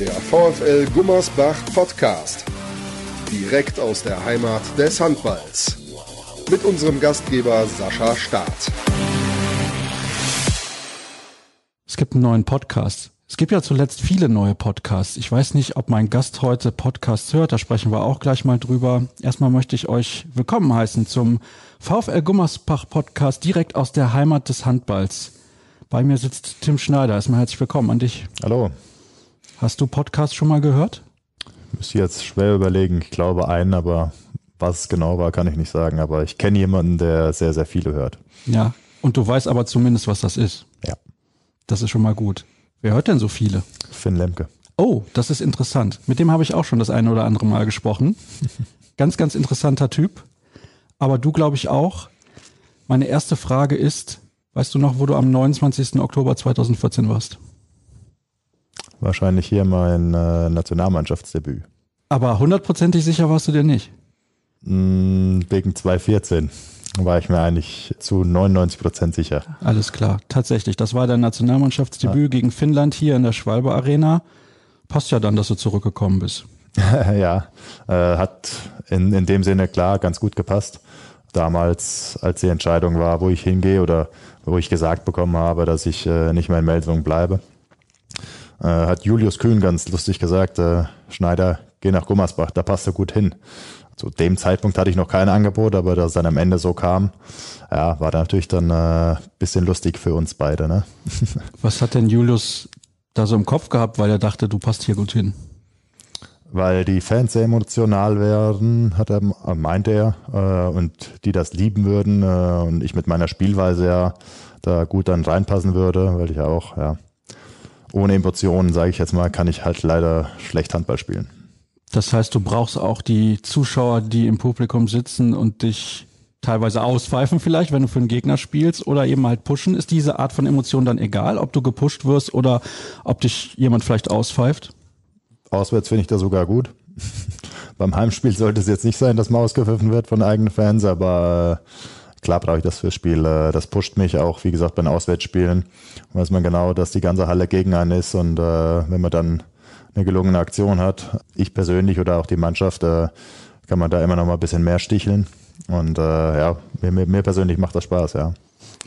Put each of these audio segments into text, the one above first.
Der VfL Gummersbach Podcast. Direkt aus der Heimat des Handballs. Mit unserem Gastgeber Sascha Staat. Es gibt einen neuen Podcast. Es gibt ja zuletzt viele neue Podcasts. Ich weiß nicht, ob mein Gast heute Podcasts hört, da sprechen wir auch gleich mal drüber. Erstmal möchte ich euch willkommen heißen zum VfL Gummersbach Podcast direkt aus der Heimat des Handballs. Bei mir sitzt Tim Schneider. Erstmal herzlich willkommen an dich. Hallo. Hast du Podcasts schon mal gehört? Muss jetzt schwer überlegen. Ich glaube einen, aber was es genau war, kann ich nicht sagen. Aber ich kenne jemanden, der sehr, sehr viele hört. Ja. Und du weißt aber zumindest, was das ist. Ja. Das ist schon mal gut. Wer hört denn so viele? Finn Lemke. Oh, das ist interessant. Mit dem habe ich auch schon das eine oder andere Mal gesprochen. ganz, ganz interessanter Typ. Aber du, glaube ich, auch. Meine erste Frage ist, weißt du noch, wo du am 29. Oktober 2014 warst? Wahrscheinlich hier mein äh, Nationalmannschaftsdebüt. Aber hundertprozentig sicher warst du dir nicht? Mm, wegen 2014 war ich mir eigentlich zu 99 Prozent sicher. Alles klar, tatsächlich. Das war dein Nationalmannschaftsdebüt ja. gegen Finnland hier in der Schwalbe Arena. Passt ja dann, dass du zurückgekommen bist. ja, äh, hat in, in dem Sinne klar ganz gut gepasst. Damals, als die Entscheidung war, wo ich hingehe oder wo ich gesagt bekommen habe, dass ich äh, nicht mehr in Meldung bleibe, äh, hat Julius Kühn ganz lustig gesagt, äh, Schneider, geh nach Gummersbach, da passt du gut hin zu dem Zeitpunkt hatte ich noch kein Angebot, aber dass es dann am Ende so kam, ja, war natürlich dann äh, bisschen lustig für uns beide. Ne? Was hat denn Julius da so im Kopf gehabt, weil er dachte, du passt hier gut hin? Weil die Fans sehr emotional werden, hat er, meinte er, äh, und die das lieben würden äh, und ich mit meiner Spielweise ja da gut dann reinpassen würde, weil ich auch, ja, ohne Emotionen, sage ich jetzt mal, kann ich halt leider schlecht Handball spielen. Das heißt, du brauchst auch die Zuschauer, die im Publikum sitzen und dich teilweise auspfeifen vielleicht, wenn du für einen Gegner spielst oder eben halt pushen. Ist diese Art von Emotion dann egal, ob du gepusht wirst oder ob dich jemand vielleicht auspfeift? Auswärts finde ich das sogar gut. Beim Heimspiel sollte es jetzt nicht sein, dass man ausgepfiffen wird von eigenen Fans, aber äh, klar brauche ich das fürs Spiel. Äh, das pusht mich auch, wie gesagt, bei den Auswärtsspielen. Weiß man genau, dass die ganze Halle gegen einen ist und äh, wenn man dann eine gelungene Aktion hat, ich persönlich oder auch die Mannschaft, äh, kann man da immer noch mal ein bisschen mehr sticheln. Und äh, ja, mir, mir persönlich macht das Spaß, ja.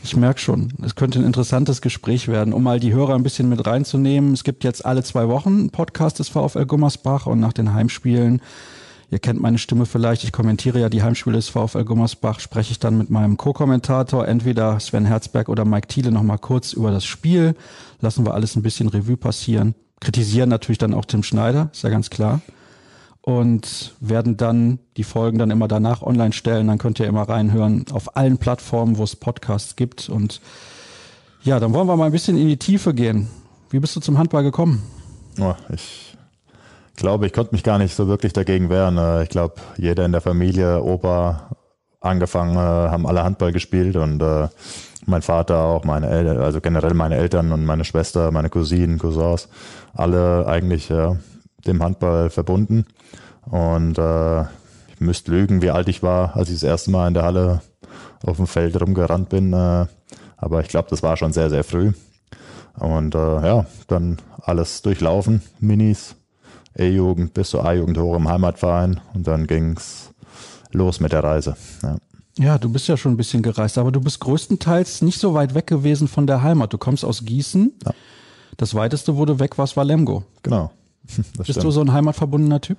Ich merke schon, es könnte ein interessantes Gespräch werden, um mal die Hörer ein bisschen mit reinzunehmen. Es gibt jetzt alle zwei Wochen einen Podcast des VfL Gummersbach und nach den Heimspielen, ihr kennt meine Stimme vielleicht, ich kommentiere ja die Heimspiele des VfL Gummersbach, spreche ich dann mit meinem Co-Kommentator, entweder Sven Herzberg oder Mike Thiele nochmal kurz über das Spiel. Lassen wir alles ein bisschen Revue passieren kritisieren natürlich dann auch Tim Schneider, ist ja ganz klar. Und werden dann die Folgen dann immer danach online stellen. Dann könnt ihr immer reinhören auf allen Plattformen, wo es Podcasts gibt. Und ja, dann wollen wir mal ein bisschen in die Tiefe gehen. Wie bist du zum Handball gekommen? Oh, ich glaube, ich konnte mich gar nicht so wirklich dagegen wehren. Äh, ich glaube, jeder in der Familie, Opa, angefangen, äh, haben alle Handball gespielt und äh, mein Vater auch, meine Eltern, also generell meine Eltern und meine Schwester, meine Cousinen, Cousins, alle eigentlich ja, dem Handball verbunden. Und äh, ich müsste lügen, wie alt ich war, als ich das erste Mal in der Halle auf dem Feld rumgerannt bin. Äh, aber ich glaube, das war schon sehr, sehr früh. Und äh, ja, dann alles durchlaufen, Minis, E-Jugend bis zur A-Jugend hoch im Heimatverein und dann ging's los mit der Reise. Ja. Ja, du bist ja schon ein bisschen gereist, aber du bist größtenteils nicht so weit weg gewesen von der Heimat. Du kommst aus Gießen. Ja. Das weiteste, wo du weg warst, war Lemgo. Genau. Das bist stimmt. du so ein heimatverbundener Typ?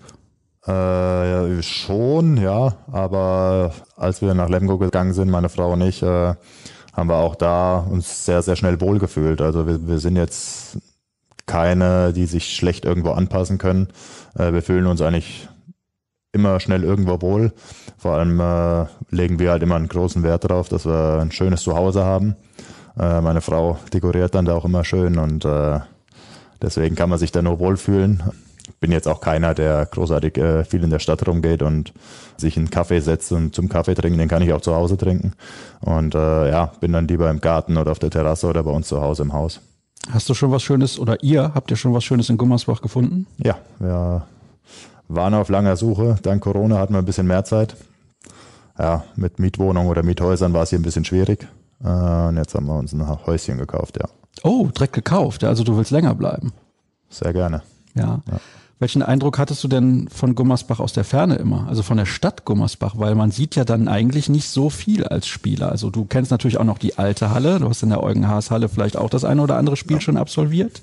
Äh, ja, schon, ja. Aber als wir nach Lemgo gegangen sind, meine Frau und ich, äh, haben wir auch da uns sehr, sehr schnell wohlgefühlt. Also wir, wir sind jetzt keine, die sich schlecht irgendwo anpassen können. Äh, wir fühlen uns eigentlich immer schnell irgendwo wohl. Vor allem äh, legen wir halt immer einen großen Wert darauf, dass wir ein schönes Zuhause haben. Äh, meine Frau dekoriert dann da auch immer schön und äh, deswegen kann man sich da nur wohlfühlen. Bin jetzt auch keiner, der großartig äh, viel in der Stadt rumgeht und sich einen Kaffee setzt und zum Kaffee trinken, den kann ich auch zu Hause trinken. Und äh, ja, bin dann lieber im Garten oder auf der Terrasse oder bei uns zu Hause im Haus. Hast du schon was Schönes oder ihr habt ihr schon was Schönes in Gummersbach gefunden? Ja, wir waren auf langer Suche. Dank Corona hatten wir ein bisschen mehr Zeit. Ja, mit Mietwohnungen oder Miethäusern war es hier ein bisschen schwierig. Äh, und jetzt haben wir uns ein Häuschen gekauft, ja. Oh, direkt gekauft. Also du willst länger bleiben. Sehr gerne. Ja. ja. Welchen Eindruck hattest du denn von Gummersbach aus der Ferne immer? Also von der Stadt Gummersbach, weil man sieht ja dann eigentlich nicht so viel als Spieler. Also du kennst natürlich auch noch die alte Halle. Du hast in der Eugen Haas Halle vielleicht auch das eine oder andere Spiel ja. schon absolviert.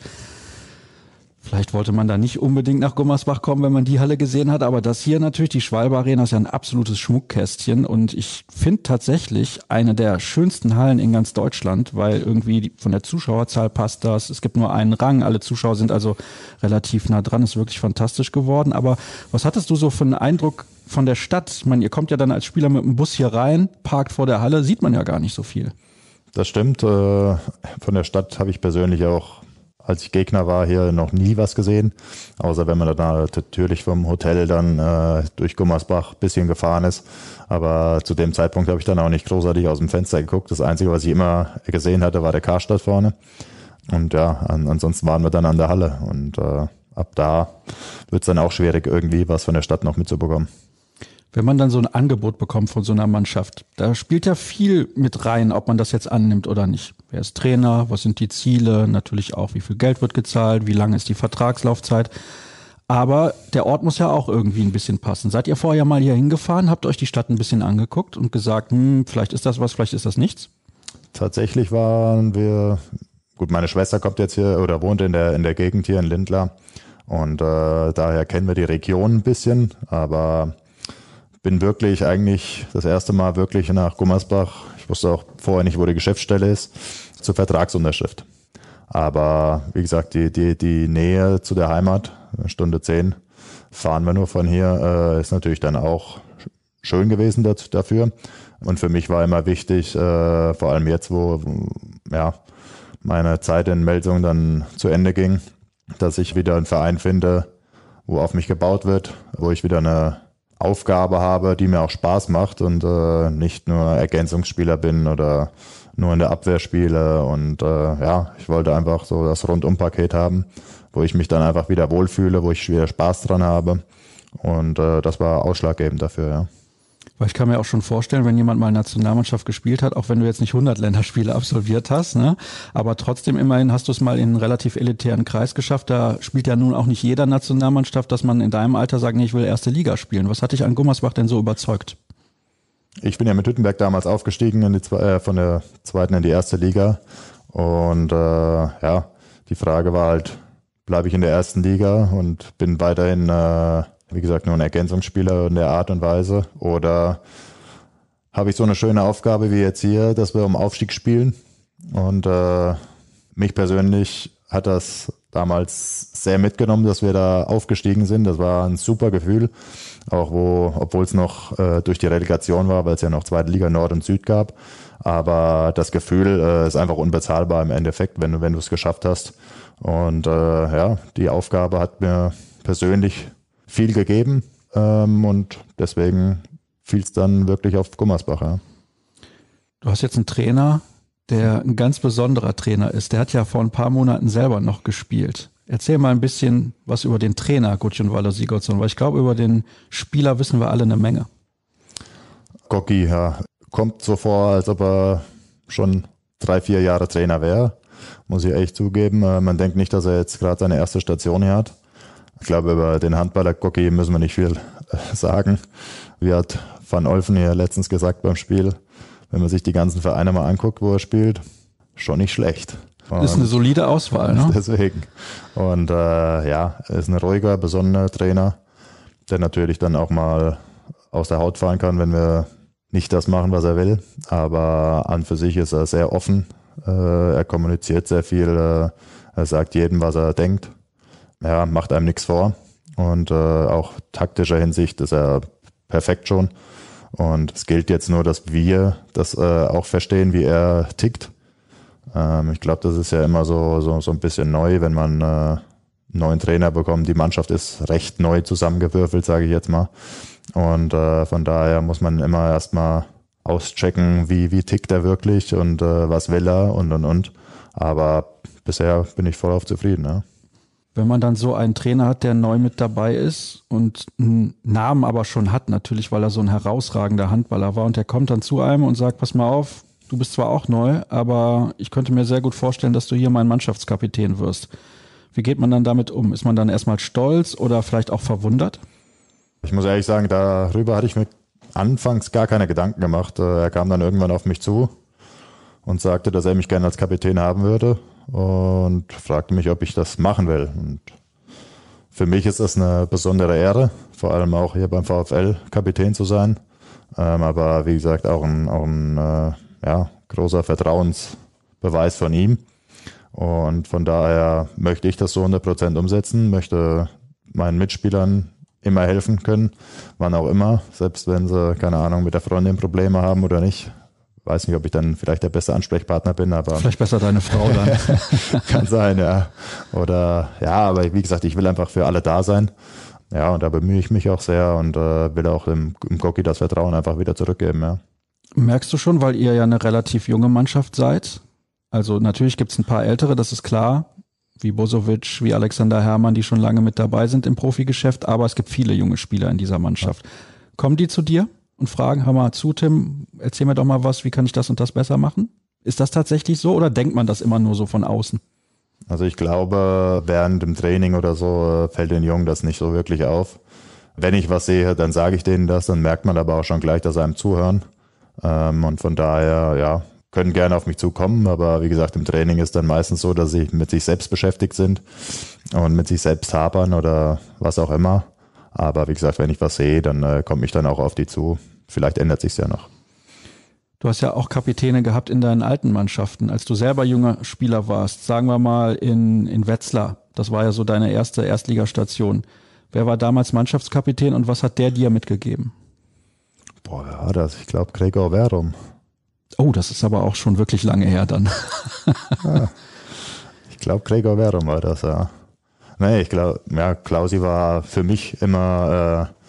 Vielleicht wollte man da nicht unbedingt nach Gummersbach kommen, wenn man die Halle gesehen hat, aber das hier natürlich, die Schwalbe Arena ist ja ein absolutes Schmuckkästchen und ich finde tatsächlich eine der schönsten Hallen in ganz Deutschland, weil irgendwie von der Zuschauerzahl passt das. Es gibt nur einen Rang, alle Zuschauer sind also relativ nah dran, ist wirklich fantastisch geworden. Aber was hattest du so für einen Eindruck von der Stadt? Ich meine, ihr kommt ja dann als Spieler mit dem Bus hier rein, parkt vor der Halle, sieht man ja gar nicht so viel. Das stimmt. Äh, von der Stadt habe ich persönlich auch als ich Gegner war, hier noch nie was gesehen. Außer wenn man dann natürlich vom Hotel dann äh, durch Gummersbach bisschen gefahren ist. Aber zu dem Zeitpunkt habe ich dann auch nicht großartig aus dem Fenster geguckt. Das Einzige, was ich immer gesehen hatte, war der Karstadt vorne. Und ja, an, ansonsten waren wir dann an der Halle. Und äh, ab da wird es dann auch schwierig, irgendwie was von der Stadt noch mitzubekommen wenn man dann so ein Angebot bekommt von so einer Mannschaft, da spielt ja viel mit rein, ob man das jetzt annimmt oder nicht. Wer ist Trainer? Was sind die Ziele? Natürlich auch, wie viel Geld wird gezahlt? Wie lange ist die Vertragslaufzeit? Aber der Ort muss ja auch irgendwie ein bisschen passen. Seid ihr vorher mal hier hingefahren, habt euch die Stadt ein bisschen angeguckt und gesagt, hm, vielleicht ist das was, vielleicht ist das nichts? Tatsächlich waren wir, gut, meine Schwester kommt jetzt hier oder wohnt in der, in der Gegend hier in Lindlar und äh, daher kennen wir die Region ein bisschen, aber bin wirklich eigentlich das erste Mal wirklich nach Gummersbach. Ich wusste auch vorher nicht, wo die Geschäftsstelle ist, zur Vertragsunterschrift. Aber wie gesagt, die, die, die Nähe zu der Heimat, Stunde zehn, fahren wir nur von hier, äh, ist natürlich dann auch schön gewesen dafür. Und für mich war immer wichtig, äh, vor allem jetzt, wo ja, meine Zeit in Melsung dann zu Ende ging, dass ich wieder einen Verein finde, wo auf mich gebaut wird, wo ich wieder eine Aufgabe habe, die mir auch Spaß macht und äh, nicht nur Ergänzungsspieler bin oder nur in der Abwehr spiele. Und äh, ja, ich wollte einfach so das Rundumpaket haben, wo ich mich dann einfach wieder wohlfühle, wo ich wieder Spaß dran habe. Und äh, das war ausschlaggebend dafür, ja. Weil ich kann mir auch schon vorstellen, wenn jemand mal Nationalmannschaft gespielt hat, auch wenn du jetzt nicht 100 Länderspiele absolviert hast, ne, aber trotzdem immerhin hast du es mal in einen relativ elitären Kreis geschafft. Da spielt ja nun auch nicht jeder Nationalmannschaft, dass man in deinem Alter sagt, nee, ich will erste Liga spielen. Was hat dich an Gummersbach denn so überzeugt? Ich bin ja mit Hüttenberg damals aufgestiegen in die, äh, von der zweiten in die erste Liga. Und äh, ja, die Frage war halt, bleibe ich in der ersten Liga und bin weiterhin äh, wie gesagt, nur ein Ergänzungsspieler in der Art und Weise? Oder habe ich so eine schöne Aufgabe wie jetzt hier, dass wir um Aufstieg spielen? Und äh, mich persönlich hat das damals sehr mitgenommen, dass wir da aufgestiegen sind. Das war ein super Gefühl, auch wo, obwohl es noch äh, durch die Relegation war, weil es ja noch zweite Liga Nord und Süd gab. Aber das Gefühl äh, ist einfach unbezahlbar im Endeffekt, wenn du wenn du es geschafft hast. Und äh, ja, die Aufgabe hat mir persönlich viel gegeben ähm, und deswegen fiel es dann wirklich auf Gummersbach. Ja. Du hast jetzt einen Trainer, der ein ganz besonderer Trainer ist. Der hat ja vor ein paar Monaten selber noch gespielt. Erzähl mal ein bisschen was über den Trainer Gudjon Waller Sigurdsson, weil ich glaube, über den Spieler wissen wir alle eine Menge. Gocki, ja, kommt so vor, als ob er schon drei, vier Jahre Trainer wäre. Muss ich echt zugeben. Äh, man denkt nicht, dass er jetzt gerade seine erste Station hier hat. Ich glaube, über den Handballer Gocki müssen wir nicht viel äh, sagen. Wie hat Van Olfen hier letztens gesagt beim Spiel, wenn man sich die ganzen Vereine mal anguckt, wo er spielt, schon nicht schlecht. Und ist eine solide Auswahl, ne? Deswegen. Und äh, ja, ist ein ruhiger, besonderer Trainer, der natürlich dann auch mal aus der Haut fahren kann, wenn wir nicht das machen, was er will. Aber an für sich ist er sehr offen. Äh, er kommuniziert sehr viel. Äh, er sagt jedem, was er denkt ja, macht einem nichts vor. Und äh, auch taktischer Hinsicht ist er perfekt schon. Und es gilt jetzt nur, dass wir das äh, auch verstehen, wie er tickt. Ähm, ich glaube, das ist ja immer so, so, so ein bisschen neu, wenn man äh, einen neuen Trainer bekommt. Die Mannschaft ist recht neu zusammengewürfelt, sage ich jetzt mal. Und äh, von daher muss man immer erstmal auschecken, wie, wie tickt er wirklich und äh, was will er und und und. Aber bisher bin ich voll auf zufrieden. Ja wenn man dann so einen Trainer hat, der neu mit dabei ist und einen Namen aber schon hat, natürlich, weil er so ein herausragender Handballer war und der kommt dann zu einem und sagt, pass mal auf, du bist zwar auch neu, aber ich könnte mir sehr gut vorstellen, dass du hier mein Mannschaftskapitän wirst. Wie geht man dann damit um? Ist man dann erstmal stolz oder vielleicht auch verwundert? Ich muss ehrlich sagen, darüber hatte ich mir anfangs gar keine Gedanken gemacht. Äh, er kam dann irgendwann auf mich zu und sagte, dass er mich gerne als Kapitän haben würde und fragte mich, ob ich das machen will. Und für mich ist das eine besondere Ehre, vor allem auch hier beim VfL Kapitän zu sein. Ähm, aber wie gesagt, auch ein, auch ein äh, ja, großer Vertrauensbeweis von ihm. Und von daher möchte ich das so 100% umsetzen, möchte meinen Mitspielern immer helfen können, wann auch immer, selbst wenn sie, keine Ahnung, mit der Freundin Probleme haben oder nicht. Weiß nicht, ob ich dann vielleicht der beste Ansprechpartner bin, aber. Vielleicht besser deine Frau dann. kann sein, ja. Oder, ja, aber wie gesagt, ich will einfach für alle da sein. Ja, und da bemühe ich mich auch sehr und äh, will auch im, im Goki das Vertrauen einfach wieder zurückgeben, ja. Merkst du schon, weil ihr ja eine relativ junge Mannschaft seid? Also natürlich gibt es ein paar ältere, das ist klar, wie Bosovic, wie Alexander Herrmann, die schon lange mit dabei sind im Profigeschäft, aber es gibt viele junge Spieler in dieser Mannschaft. Kommen die zu dir und fragen, hör mal zu, Tim, erzähl mir doch mal was, wie kann ich das und das besser machen? Ist das tatsächlich so oder denkt man das immer nur so von außen? Also ich glaube, während dem Training oder so äh, fällt den Jungen das nicht so wirklich auf. Wenn ich was sehe, dann sage ich denen das, dann merkt man aber auch schon gleich, dass sie einem zuhören. Ähm, und von daher, ja, können gerne auf mich zukommen, aber wie gesagt, im Training ist dann meistens so, dass sie mit sich selbst beschäftigt sind und mit sich selbst hapern oder was auch immer. Aber wie gesagt, wenn ich was sehe, dann äh, komme ich dann auch auf die zu. Vielleicht ändert sich's ja noch. Du hast ja auch Kapitäne gehabt in deinen alten Mannschaften, als du selber junger Spieler warst. Sagen wir mal in, in Wetzlar. Das war ja so deine erste Erstligastation. Wer war damals Mannschaftskapitän und was hat der dir mitgegeben? Boah, wer war das? Ich glaube Gregor Verum. Oh, das ist aber auch schon wirklich lange her dann. ja. Ich glaube Gregor Verum war das, ja. Nee, ich glaube, ja, Klausi war für mich immer, äh,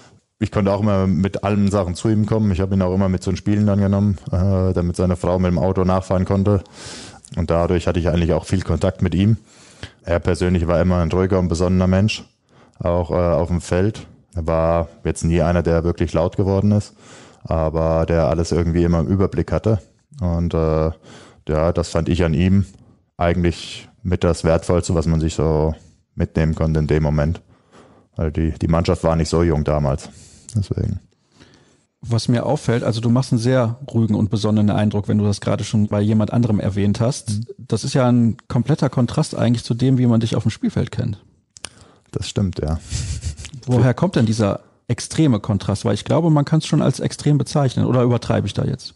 ich konnte auch immer mit allen Sachen zu ihm kommen. Ich habe ihn auch immer mit den Spielen dann genommen, äh, damit seine Frau mit dem Auto nachfahren konnte. Und dadurch hatte ich eigentlich auch viel Kontakt mit ihm. Er persönlich war immer ein ruhiger und besonnener Mensch, auch äh, auf dem Feld. Er war jetzt nie einer, der wirklich laut geworden ist aber der alles irgendwie immer im Überblick hatte. Und äh, ja, das fand ich an ihm eigentlich mit das Wertvollste, was man sich so mitnehmen konnte in dem Moment. Weil die, die Mannschaft war nicht so jung damals. Deswegen. Was mir auffällt, also du machst einen sehr ruhigen und besonnenen Eindruck, wenn du das gerade schon bei jemand anderem erwähnt hast. Mhm. Das ist ja ein kompletter Kontrast eigentlich zu dem, wie man dich auf dem Spielfeld kennt. Das stimmt, ja. Woher kommt denn dieser extreme Kontrast? Weil ich glaube, man kann es schon als extrem bezeichnen. Oder übertreibe ich da jetzt?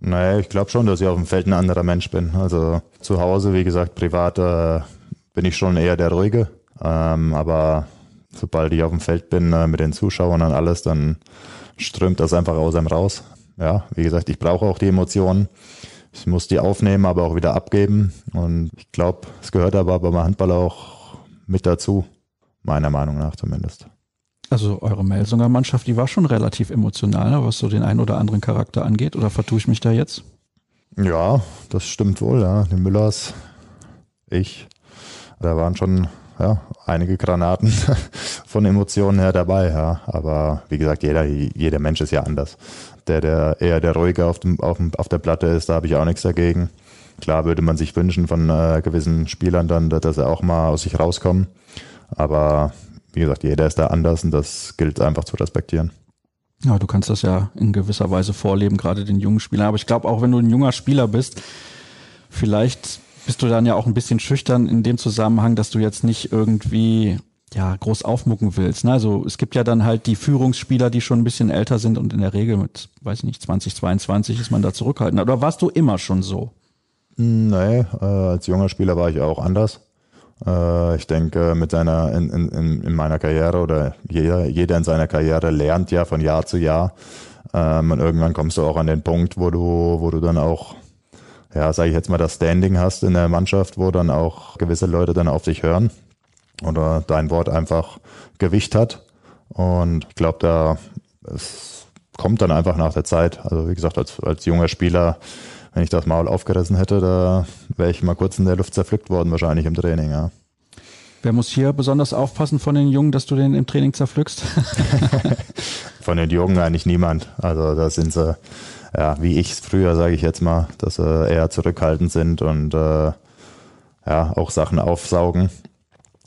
Naja, ich glaube schon, dass ich auf dem Feld ein anderer Mensch bin. Also zu Hause, wie gesagt, privat äh, bin ich schon eher der Ruhige. Ähm, aber sobald ich auf dem Feld bin äh, mit den Zuschauern und alles, dann strömt das einfach aus einem raus. Ja, wie gesagt, ich brauche auch die Emotionen. Ich muss die aufnehmen, aber auch wieder abgeben. Und ich glaube, es gehört aber beim Handball auch mit dazu. Meiner Meinung nach zumindest. Also eure Melsunger Mannschaft, die war schon relativ emotional, ne, was so den einen oder anderen Charakter angeht. Oder vertue ich mich da jetzt? Ja, das stimmt wohl. Ja. Die Müllers, ich, da waren schon ja, einige Granaten von Emotionen her dabei. Ja. Aber wie gesagt, jeder, jeder Mensch ist ja anders. Der, der eher der ruhige auf, dem, auf, dem, auf der Platte ist, da habe ich auch nichts dagegen. Klar würde man sich wünschen von äh, gewissen Spielern dann, dass sie auch mal aus sich rauskommen. Aber wie gesagt, jeder ist da anders und das gilt einfach zu respektieren. Ja, du kannst das ja in gewisser Weise vorleben, gerade den jungen Spielern. Aber ich glaube, auch wenn du ein junger Spieler bist, vielleicht bist du dann ja auch ein bisschen schüchtern in dem Zusammenhang, dass du jetzt nicht irgendwie ja groß aufmucken willst. Ne? Also es gibt ja dann halt die Führungsspieler, die schon ein bisschen älter sind und in der Regel mit, weiß ich nicht, 2022 ist man da zurückhaltend. Oder warst du immer schon so? Nee, äh, als junger Spieler war ich auch anders. Äh, ich denke, mit seiner, in, in, in meiner Karriere oder jeder, jeder in seiner Karriere lernt ja von Jahr zu Jahr. Ähm, und irgendwann kommst du auch an den Punkt, wo du, wo du dann auch, ja, sage ich jetzt mal, das Standing hast in der Mannschaft, wo dann auch gewisse Leute dann auf dich hören oder dein Wort einfach Gewicht hat. Und ich glaube, da es kommt dann einfach nach der Zeit. Also wie gesagt, als, als junger Spieler wenn ich das Maul aufgerissen hätte, da wäre ich mal kurz in der Luft zerpflückt worden, wahrscheinlich im Training, ja. Wer muss hier besonders aufpassen von den Jungen, dass du den im Training zerpflückst? von den Jungen eigentlich niemand. Also da sind sie, ja, wie ich früher, sage ich jetzt mal, dass sie eher zurückhaltend sind und äh, ja, auch Sachen aufsaugen.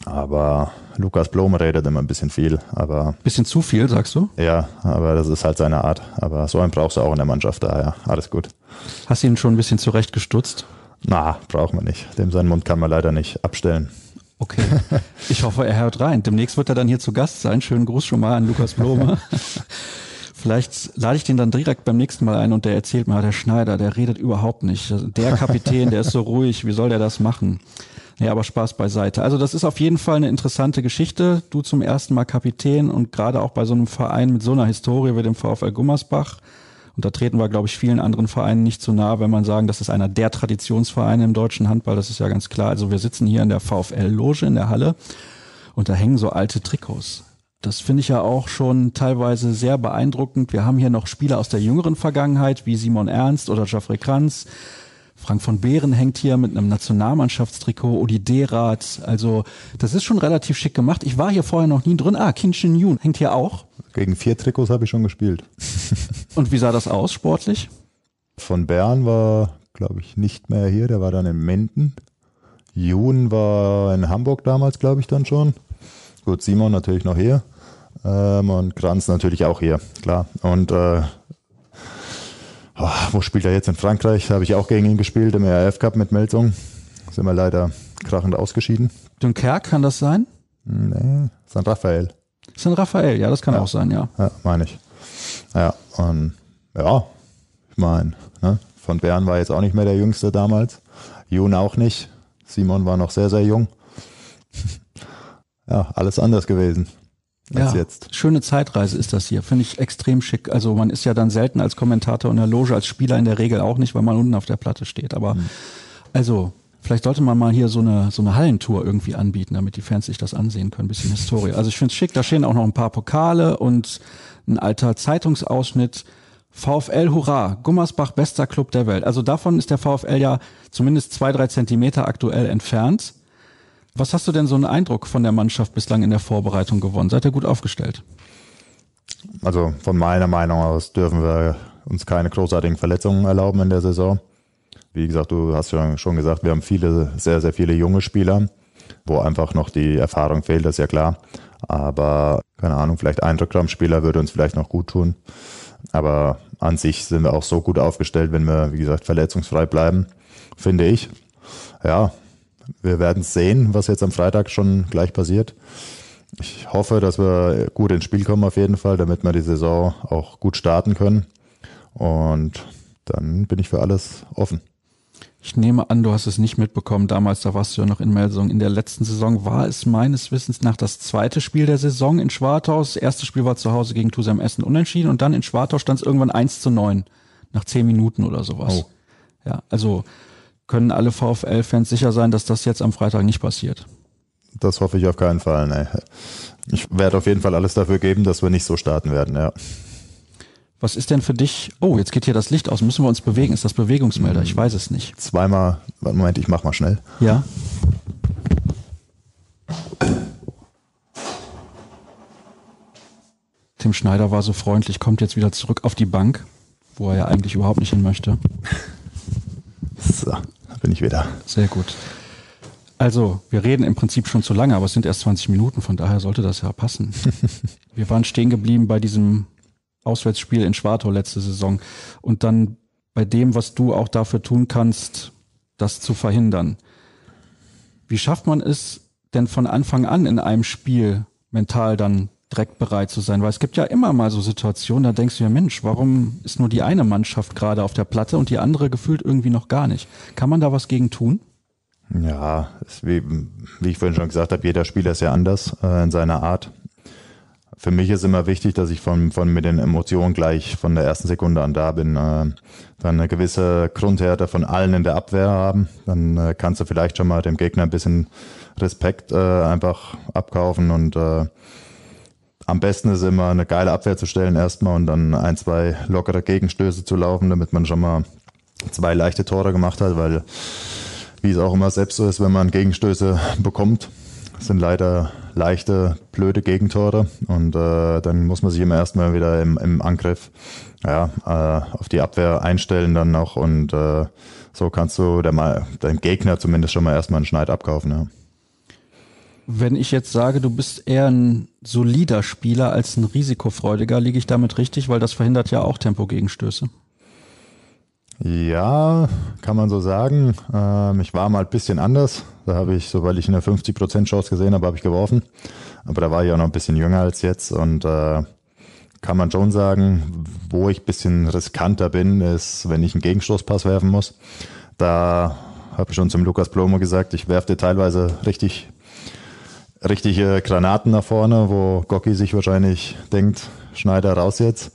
Aber Lukas Blom redet immer ein bisschen viel, aber. Bisschen zu viel, sagst du? Ja, aber das ist halt seine Art. Aber so einen brauchst du auch in der Mannschaft, daher alles gut. Hast du ihn schon ein bisschen zurechtgestutzt? Na, brauchen wir nicht. Dem seinen Mund kann man leider nicht abstellen. Okay. Ich hoffe, er hört rein. Demnächst wird er dann hier zu Gast sein. Schönen Gruß schon mal an Lukas Blome. Vielleicht lade ich den dann direkt beim nächsten Mal ein und der erzählt mir, der Schneider, der redet überhaupt nicht. Der Kapitän, der ist so ruhig, wie soll der das machen? Ja, aber Spaß beiseite. Also das ist auf jeden Fall eine interessante Geschichte. Du zum ersten Mal Kapitän und gerade auch bei so einem Verein mit so einer Historie wie dem VfL Gummersbach. Und da treten wir, glaube ich, vielen anderen Vereinen nicht zu nahe, wenn man sagen, das ist einer der Traditionsvereine im deutschen Handball. Das ist ja ganz klar. Also wir sitzen hier in der VfL-Loge in der Halle und da hängen so alte Trikots. Das finde ich ja auch schon teilweise sehr beeindruckend. Wir haben hier noch Spieler aus der jüngeren Vergangenheit, wie Simon Ernst oder Geoffrey Kranz. Frank von Behren hängt hier mit einem Nationalmannschaftstrikot, Odi Derath. Also das ist schon relativ schick gemacht. Ich war hier vorher noch nie drin. Ah, Kinshin Yoon hängt hier auch. Gegen vier Trikots habe ich schon gespielt. Und wie sah das aus sportlich? Von Bern war, glaube ich, nicht mehr hier. Der war dann in Menden. Jun war in Hamburg damals, glaube ich, dann schon. Gut, Simon natürlich noch hier. Ähm, und Kranz natürlich auch hier, klar. Und äh, oh, wo spielt er jetzt in Frankreich? Da habe ich auch gegen ihn gespielt im ERF Cup mit Melsung. Sind wir leider krachend ausgeschieden. Dunkerque kann das sein? Nee, San Raphael. San Raphael, ja, das kann Ja. auch sein, ja. Ja, meine ich. Ja, und ja, ich meine, ne, von Bern war jetzt auch nicht mehr der Jüngste damals. Jun auch nicht. Simon war noch sehr, sehr jung. ja, alles anders gewesen als ja, jetzt. schöne Zeitreise ist das hier. Finde ich extrem schick. Also man ist ja dann selten als Kommentator in der Loge, als Spieler in der Regel auch nicht, weil man unten auf der Platte steht. Aber Hm. also, vielleicht sollte man mal hier so eine, so eine Hallentour irgendwie anbieten, damit die Fans sich das ansehen können. Ein bisschen Historie. Also ich finde es schick. Da stehen auch noch ein paar Pokale und ein alter Zeitungsausschnitt. VfL Hurra, Gummersbach bester Club der Welt. Also davon ist der VfL ja zumindest zwei, drei Zentimeter aktuell entfernt. Was hast du denn so einen Eindruck von der Mannschaft bislang in der Vorbereitung gewonnen? Seid ihr gut aufgestellt? Also von meiner Meinung aus dürfen wir uns keine großartigen Verletzungen erlauben in der Saison. Wie gesagt, du hast schon, schon gesagt, wir haben viele, sehr, sehr viele junge Spieler, wo einfach noch die Erfahrung fehlt, das ist ja klar. Aber keine Ahnung, vielleicht ein Rückraumspieler würde uns vielleicht noch gut tun. Aber an sich sind wir auch so gut aufgestellt, wenn wir, wie gesagt, verletzungsfrei bleiben, finde ich. Ja, wir werden sehen, was jetzt am Freitag schon gleich passiert. Ich hoffe, dass wir gut ins Spiel kommen auf jeden Fall, damit wir die Saison auch gut starten können. Und dann bin ich für alles offen. Ich nehme an, du hast es nicht mitbekommen. Damals, da warst du ja noch in Melsung. In der letzten Saison war es meines Wissens nach das zweite Spiel der Saison in Schwartau. Das erste Spiel war zu Hause gegen Tusem Essen unentschieden und dann in Schwartau stand es irgendwann 1 zu 9. Nach 10 Minuten oder sowas. Oh. Ja, also können alle VfL-Fans sicher sein, dass das jetzt am Freitag nicht passiert. Das hoffe ich auf keinen Fall. Nee. Ich werde auf jeden Fall alles dafür geben, dass wir nicht so starten werden. Ja. Was ist denn für dich? Oh, jetzt geht hier das Licht aus. Müssen wir uns bewegen? Ist das Bewegungsmelder? Ich weiß es nicht. Zweimal, warte, Moment, ich mach mal schnell. Ja. Tim Schneider war so freundlich, kommt jetzt wieder zurück auf die Bank, wo er ja eigentlich überhaupt nicht hin möchte. So, da bin ich wieder. Sehr gut. Also, wir reden im Prinzip schon zu lange, aber es sind erst 20 Minuten, von daher sollte das ja passen. wir waren stehen geblieben bei diesem Auswärtsspiel in Schwartau letzte Saison und dann bei dem, was du auch dafür tun kannst, das zu verhindern. Wie schafft man es denn von Anfang an in einem Spiel mental dann direkt bereit zu sein? Weil es gibt ja immer mal so Situationen, da denkst du ja, Mensch, warum ist nur die eine Mannschaft gerade auf der Platte und die andere gefühlt irgendwie noch gar nicht? Kann man da was gegen tun? Ja, wie, wie ich vorhin schon gesagt habe, jeder Spieler ist ja anders äh, in seiner Art. Für mich ist immer wichtig, dass ich von, von mit den Emotionen gleich von der ersten Sekunde an da bin. Äh, dann eine gewisse Grundhärte von allen in der Abwehr haben. Dann äh, kannst du vielleicht schon mal dem Gegner ein bisschen Respekt äh, einfach abkaufen und äh, am besten ist immer eine geile Abwehr zu stellen erstmal und dann ein, zwei lockere Gegenstöße zu laufen, damit man schon mal zwei leichte Tore gemacht hat, weil wie es auch immer selbst so ist, wenn man Gegenstöße bekommt, sind leider leichte, blöde Gegentore und äh, dann muss man sich immer erstmal wieder im, im Angriff ja, äh, auf die Abwehr einstellen dann noch und äh, so kannst du der deinem Gegner zumindest schon mal erstmal einen Schneid abkaufen. Ja. Wenn ich jetzt sage, du bist eher ein solider Spieler als ein risikofreudiger, liege ich damit richtig, weil das verhindert ja auch Tempogegenstöße. Ja, kann man so sagen. Ähm, ich war mal ein bisschen anders. Da habe ich, sobald ich eine 50% Chance gesehen habe, habe ich geworfen. Aber da war ich auch noch ein bisschen jünger als jetzt und äh, kann man schon sagen, wo ich ein bisschen riskanter bin, ist, wenn ich einen Gegenstoßpass werfen muss. Da habe ich schon zum Lukas Plomo gesagt, ich werfe dir teilweise richtig, richtige Granaten nach vorne, wo Gocki sich wahrscheinlich denkt, Schneider raus jetzt.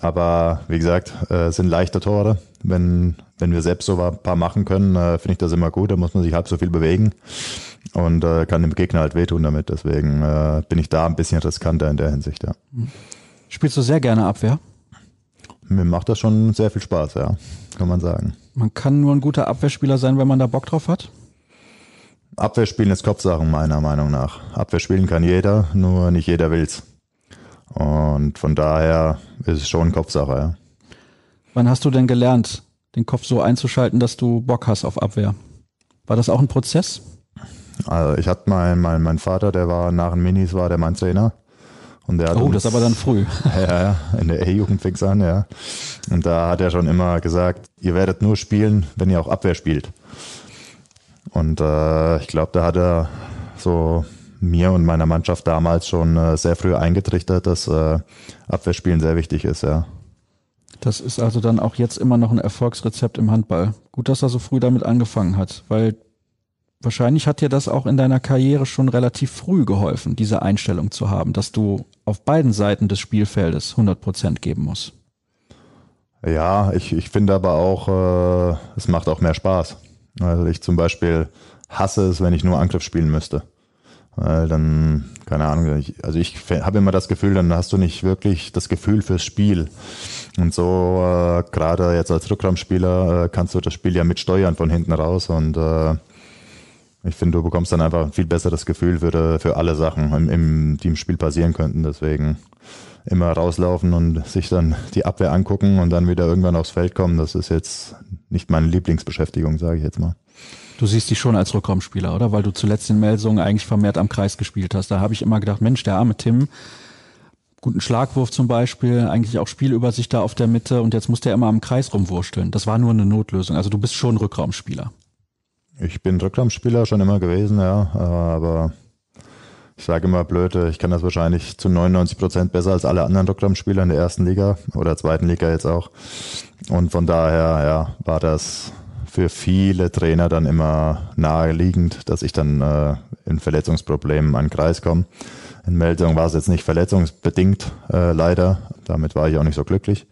Aber wie gesagt, äh, sind leichte Tore. Wenn, wenn wir selbst so ein paar machen können, äh, finde ich das immer gut. Da muss man sich halb so viel bewegen und äh, kann dem Gegner halt wehtun damit. Deswegen äh, bin ich da ein bisschen riskanter in der Hinsicht, ja. Spielst du sehr gerne Abwehr? Mir macht das schon sehr viel Spaß, ja, kann man sagen. Man kann nur ein guter Abwehrspieler sein, wenn man da Bock drauf hat? Abwehrspielen ist Kopfsachen meiner Meinung nach. Abwehrspielen kann jeder, nur nicht jeder will's. Und von daher ist es schon Kopfsache, ja. Wann hast du denn gelernt, den Kopf so einzuschalten, dass du Bock hast auf Abwehr? War das auch ein Prozess? Also ich hatte mein, mein, mein Vater, der war nach den Minis, war der mein Trainer. Und der oh, uns, das aber dann früh. Ja, ja in der E-Jugend fix an, ja. Und da hat er schon immer gesagt, ihr werdet nur spielen, wenn ihr auch Abwehr spielt. Und äh, ich glaube, da hat er so mir und meiner Mannschaft damals schon äh, sehr früh eingetrichtert, dass äh, Abwehrspielen sehr wichtig ist, ja. Das ist also dann auch jetzt immer noch ein Erfolgsrezept im Handball. Gut, dass er so früh damit angefangen hat, weil wahrscheinlich hat dir das auch in deiner Karriere schon relativ früh geholfen, diese Einstellung zu haben, dass du auf beiden Seiten des Spielfeldes 100 Prozent geben musst. Ja, ich, ich finde aber auch, äh, es macht auch mehr Spaß. Also ich zum Beispiel hasse es, wenn ich nur Angriff spielen müsste. Weil dann, keine Ahnung, ich, also ich habe immer das Gefühl, dann hast du nicht wirklich das Gefühl fürs Spiel. Und so, äh, gerade jetzt als Rückraumspieler, äh, kannst du das Spiel ja mitsteuern von hinten raus und äh, ich finde, du bekommst dann einfach ein viel besseres Gefühl für, für alle Sachen, im, im, die im Spiel passieren könnten. Deswegen immer rauslaufen und sich dann die Abwehr angucken und dann wieder irgendwann aufs Feld kommen, das ist jetzt nicht meine Lieblingsbeschäftigung, sage ich jetzt mal. Du siehst dich schon als Rückraumspieler, oder? Weil du zuletzt in Melsungen eigentlich vermehrt am Kreis gespielt hast. Da habe ich immer gedacht, Mensch, der arme Tim, guten Schlagwurf zum Beispiel, eigentlich auch Spielübersicht da auf der Mitte und jetzt muss der immer am Kreis rumwursteln. Das war nur eine Notlösung. Also du bist schon Rückraumspieler. Ich bin Rückraumspieler schon immer gewesen, ja, aber ich sage immer blöd, ich kann das wahrscheinlich zu 99 Prozent besser als alle anderen Rückraumspieler in der ersten Liga oder zweiten Liga jetzt auch. Und von daher, ja, war das für viele Trainer dann immer naheliegend, dass ich dann äh, in Verletzungsproblemen an den Kreis komme. In Meldung war es jetzt nicht verletzungsbedingt, äh, leider. Damit war ich auch nicht so glücklich.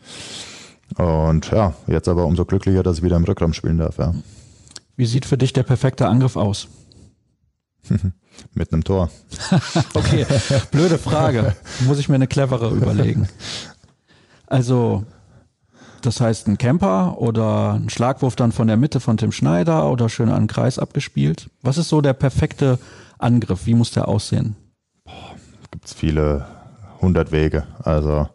Und ja, jetzt aber umso glücklicher, dass ich wieder im Rückraum spielen darf. Ja. Wie sieht für dich der perfekte Angriff aus? Mit einem Tor. okay, blöde Frage. Muss ich mir eine clevere überlegen. Also das heißt, ein Camper oder ein Schlagwurf dann von der Mitte von Tim Schneider oder schön an den Kreis abgespielt. Was ist so der perfekte Angriff? Wie muss der aussehen? Gibt es viele hundert Wege. Also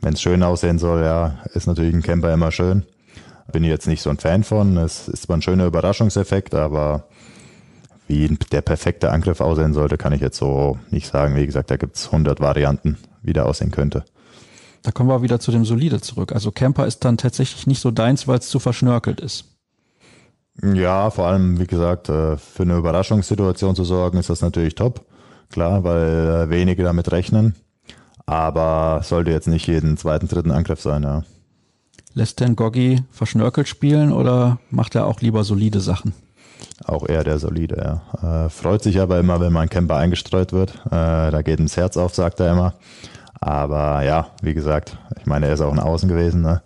wenn es schön aussehen soll, ja, ist natürlich ein Camper immer schön. Bin ich jetzt nicht so ein Fan von. Es ist zwar ein schöner Überraschungseffekt, aber wie der perfekte Angriff aussehen sollte, kann ich jetzt so nicht sagen. Wie gesagt, da gibt es hundert Varianten, wie der aussehen könnte. Da kommen wir wieder zu dem Solide zurück. Also Camper ist dann tatsächlich nicht so deins, weil es zu verschnörkelt ist. Ja, vor allem, wie gesagt, äh, für eine Überraschungssituation zu sorgen, ist das natürlich top. Klar, weil äh, wenige damit rechnen. Aber sollte jetzt nicht jeden zweiten, dritten Angriff sein, ja. Lässt denn Goggi verschnörkelt spielen oder macht er auch lieber solide Sachen? Auch eher der solide, ja. Äh, freut sich aber immer, wenn mein Camper eingestreut wird. Äh, da geht ins Herz auf, sagt er immer. Aber ja, wie gesagt, ich meine, er ist auch ein Außen gewesen. Ne?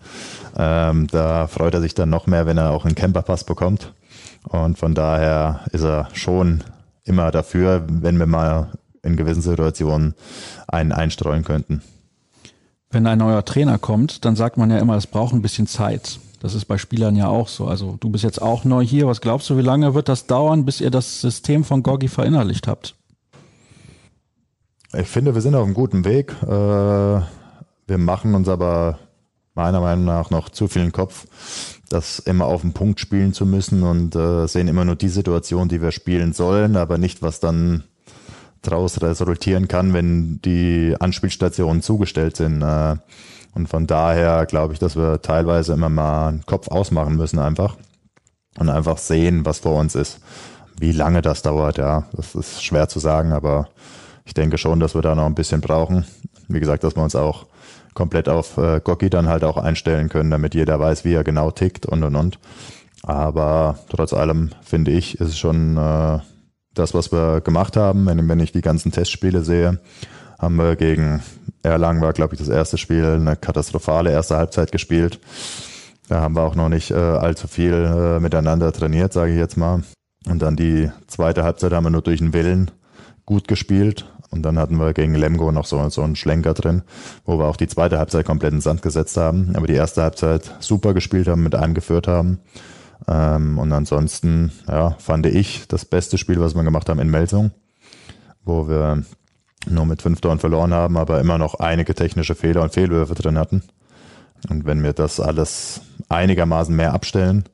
Ähm, da freut er sich dann noch mehr, wenn er auch einen Camperpass bekommt. Und von daher ist er schon immer dafür, wenn wir mal in gewissen Situationen einen einstreuen könnten. Wenn ein neuer Trainer kommt, dann sagt man ja immer, es braucht ein bisschen Zeit. Das ist bei Spielern ja auch so. Also du bist jetzt auch neu hier. Was glaubst du, wie lange wird das dauern, bis ihr das System von Gorgi verinnerlicht habt? Ich finde, wir sind auf einem guten Weg. Äh, wir machen uns aber meiner Meinung nach noch zu viel den Kopf, das immer auf den Punkt spielen zu müssen und äh, sehen immer nur die Situation, die wir spielen sollen, aber nicht, was dann daraus resultieren kann, wenn die Anspielstationen zugestellt sind. Äh, und von daher glaube ich, dass wir teilweise immer mal einen Kopf ausmachen müssen einfach und einfach sehen, was vor uns ist. Wie lange das dauert, ja, das ist schwer zu sagen, aber ich denke schon, dass wir da noch ein bisschen brauchen. Wie gesagt, dass wir uns auch komplett auf äh, Gocki dann halt auch einstellen können, damit jeder weiß, wie er genau tickt und und und. Aber trotz allem finde ich, ist schon äh, das, was wir gemacht haben. Wenn, wenn ich die ganzen Testspiele sehe, haben wir gegen Erlangen war, glaube ich, das erste Spiel eine katastrophale erste Halbzeit gespielt. Da haben wir auch noch nicht äh, allzu viel äh, miteinander trainiert, sage ich jetzt mal. Und dann die zweite Halbzeit haben wir nur durch den Willen gut gespielt. Und dann hatten wir gegen Lemgo noch so, so einen Schlenker drin, wo wir auch die zweite Halbzeit komplett in Sand gesetzt haben. Aber die erste Halbzeit super gespielt haben, mit einem geführt haben. Ähm, und ansonsten, ja, fand ich das beste Spiel, was wir gemacht haben in Melsung, wo wir nur mit fünf Toren verloren haben, aber immer noch einige technische Fehler und Fehlwürfe drin hatten. Und wenn wir das alles einigermaßen mehr abstellen,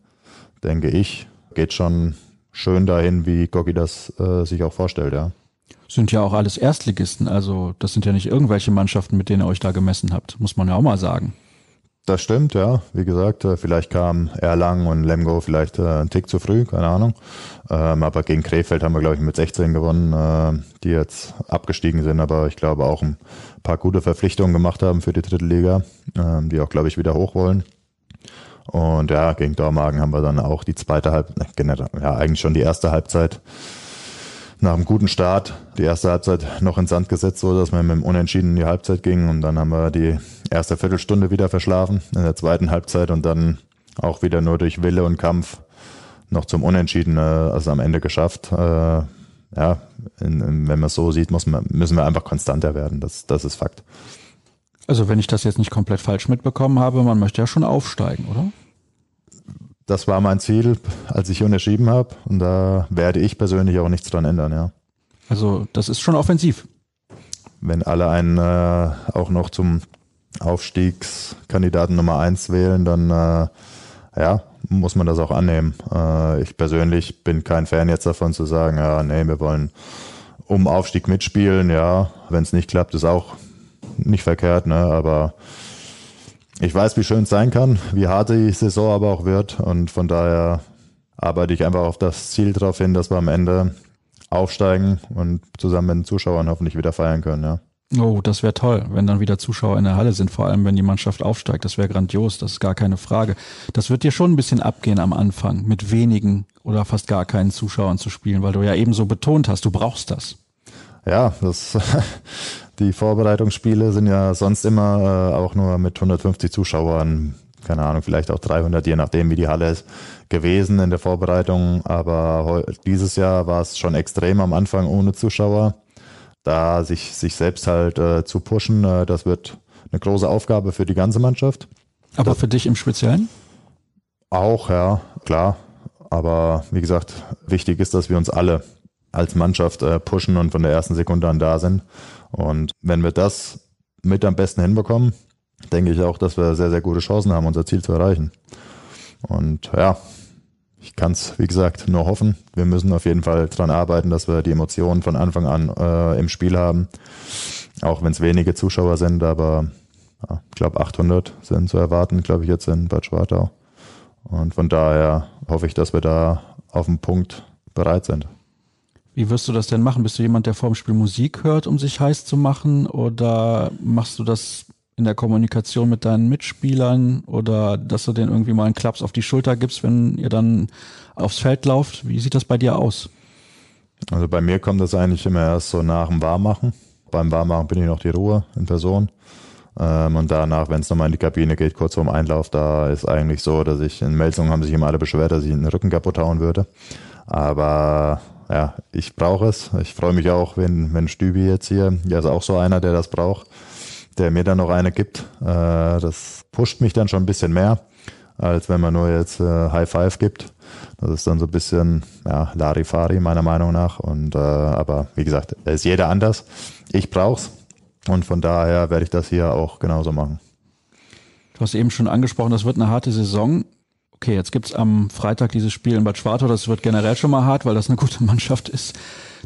denke ich, geht schon schön dahin, wie Gogi das äh, sich auch vorstellt, ja. Sind ja auch alles Erstligisten, also das sind ja nicht irgendwelche Mannschaften, mit denen ihr euch da gemessen habt, muss man ja auch mal sagen. Das stimmt, ja. Wie gesagt, äh, vielleicht kam Erlangen und Lemgo vielleicht äh, ein Tick zu früh, keine Ahnung. Ähm, aber gegen Krefeld haben wir, glaube ich, mit 16 gewonnen, äh, die jetzt abgestiegen sind, aber ich glaube auch ein paar gute Verpflichtungen gemacht haben für die dritte Liga, ähm, die auch, glaube ich, wieder hoch wollen. Und ja, gegen Dormagen haben wir dann auch die zweite Halbzeit, ja, eigentlich schon die erste Halbzeit nach einem guten Start die erste Halbzeit noch ins Sand gesetzt, so dass wir mit dem Unentschieden in die Halbzeit gingen und dann haben wir die erste Viertelstunde wieder verschlafen in der zweiten Halbzeit und dann auch wieder nur durch Wille und Kampf noch zum Unentschieden, äh, also am Ende geschafft. Äh, ja, in, in, wenn man es so sieht, muss man, müssen wir einfach konstanter werden. Das, das ist Fakt. Also wenn ich das jetzt nicht komplett falsch mitbekommen habe, man möchte ja schon aufsteigen, oder? Das war mein Ziel, als ich unterschrieben habe. Und da werde ich persönlich auch nichts dran ändern, ja. Also das ist schon offensiv. Wenn alle einen äh, auch noch zum Aufstiegskandidaten Nummer eins wählen, dann äh, ja, muss man das auch annehmen. Äh, ich persönlich bin kein Fan jetzt davon zu sagen, ja, nee, wir wollen um Aufstieg mitspielen, ja, wenn es nicht klappt, ist auch nicht verkehrt, ne, aber ich weiß, wie schön es sein kann, wie hart die Saison aber auch wird und von daher arbeite ich einfach auf das Ziel darauf hin, dass wir am Ende aufsteigen und zusammen mit den Zuschauern hoffentlich wieder feiern können, ja. Oh, das wäre toll, wenn dann wieder Zuschauer in der Halle sind, vor allem wenn die Mannschaft aufsteigt. Das wäre grandios, das ist gar keine Frage. Das wird dir schon ein bisschen abgehen am Anfang, mit wenigen oder fast gar keinen Zuschauern zu spielen, weil du ja eben so betont hast, du brauchst das. Ja, das, die Vorbereitungsspiele sind ja sonst immer äh, auch nur mit 150 Zuschauern, keine Ahnung, vielleicht auch 300, je nachdem, wie die Halle ist, gewesen in der Vorbereitung. Aber dieses Jahr war es schon extrem am Anfang ohne Zuschauer da sich, sich selbst halt äh, zu pushen, äh, das wird eine große Aufgabe für die ganze Mannschaft. Aber das, für dich im Speziellen? Auch, ja, klar. Aber wie gesagt, wichtig ist, dass wir uns alle als Mannschaft äh, pushen und von der ersten Sekunde an da sind. Und wenn wir das mit am besten hinbekommen, denke ich auch, dass wir sehr, sehr gute Chancen haben, unser Ziel zu erreichen. Und ja, ich kann es, wie gesagt, nur hoffen. Wir müssen auf jeden Fall daran arbeiten, dass wir die Emotionen von Anfang an äh, im Spiel haben. Auch wenn es wenige Zuschauer sind, aber ja, ich glaube 800 sind zu erwarten, glaube ich, jetzt in Bad Schwartau. Und von daher hoffe ich, dass wir da auf den Punkt bereit sind. Wie wirst du das denn machen? Bist du jemand, der vorm Spiel Musik hört, um sich heiß zu machen? Oder machst du das in der Kommunikation mit deinen Mitspielern oder dass du denen irgendwie mal einen Klaps auf die Schulter gibst, wenn ihr dann aufs Feld lauft? Wie sieht das bei dir aus? Also bei mir kommt das eigentlich immer erst so nach dem Warmmachen. Beim Warmmachen bin ich noch die Ruhe in Person. Ähm, und danach, wenn es nochmal in die Kabine geht, kurz vorm Einlauf, da ist eigentlich so, dass ich in Meldungen haben sich immer alle beschwert, dass ich den Rücken kaputt hauen würde. Aber ja, ich brauche es. Ich freue mich auch, wenn, wenn Stübi jetzt hier, ja, ist auch so einer, der das braucht der mir dann noch eine gibt. Äh, das pusht mich dann schon ein bisschen mehr, als wenn man nur jetzt äh, High Five gibt. Das ist dann so ein bisschen ja, Larifari meiner Meinung nach. Und äh, aber wie gesagt, ist jeder anders. Ich brauch's und von daher werde ich das hier auch genauso machen. Du hast eben schon angesprochen, das wird eine harte Saison. Okay, jetzt gibt's am Freitag dieses Spiel in Bad Schwartau. Das wird generell schon mal hart, weil das eine gute Mannschaft ist.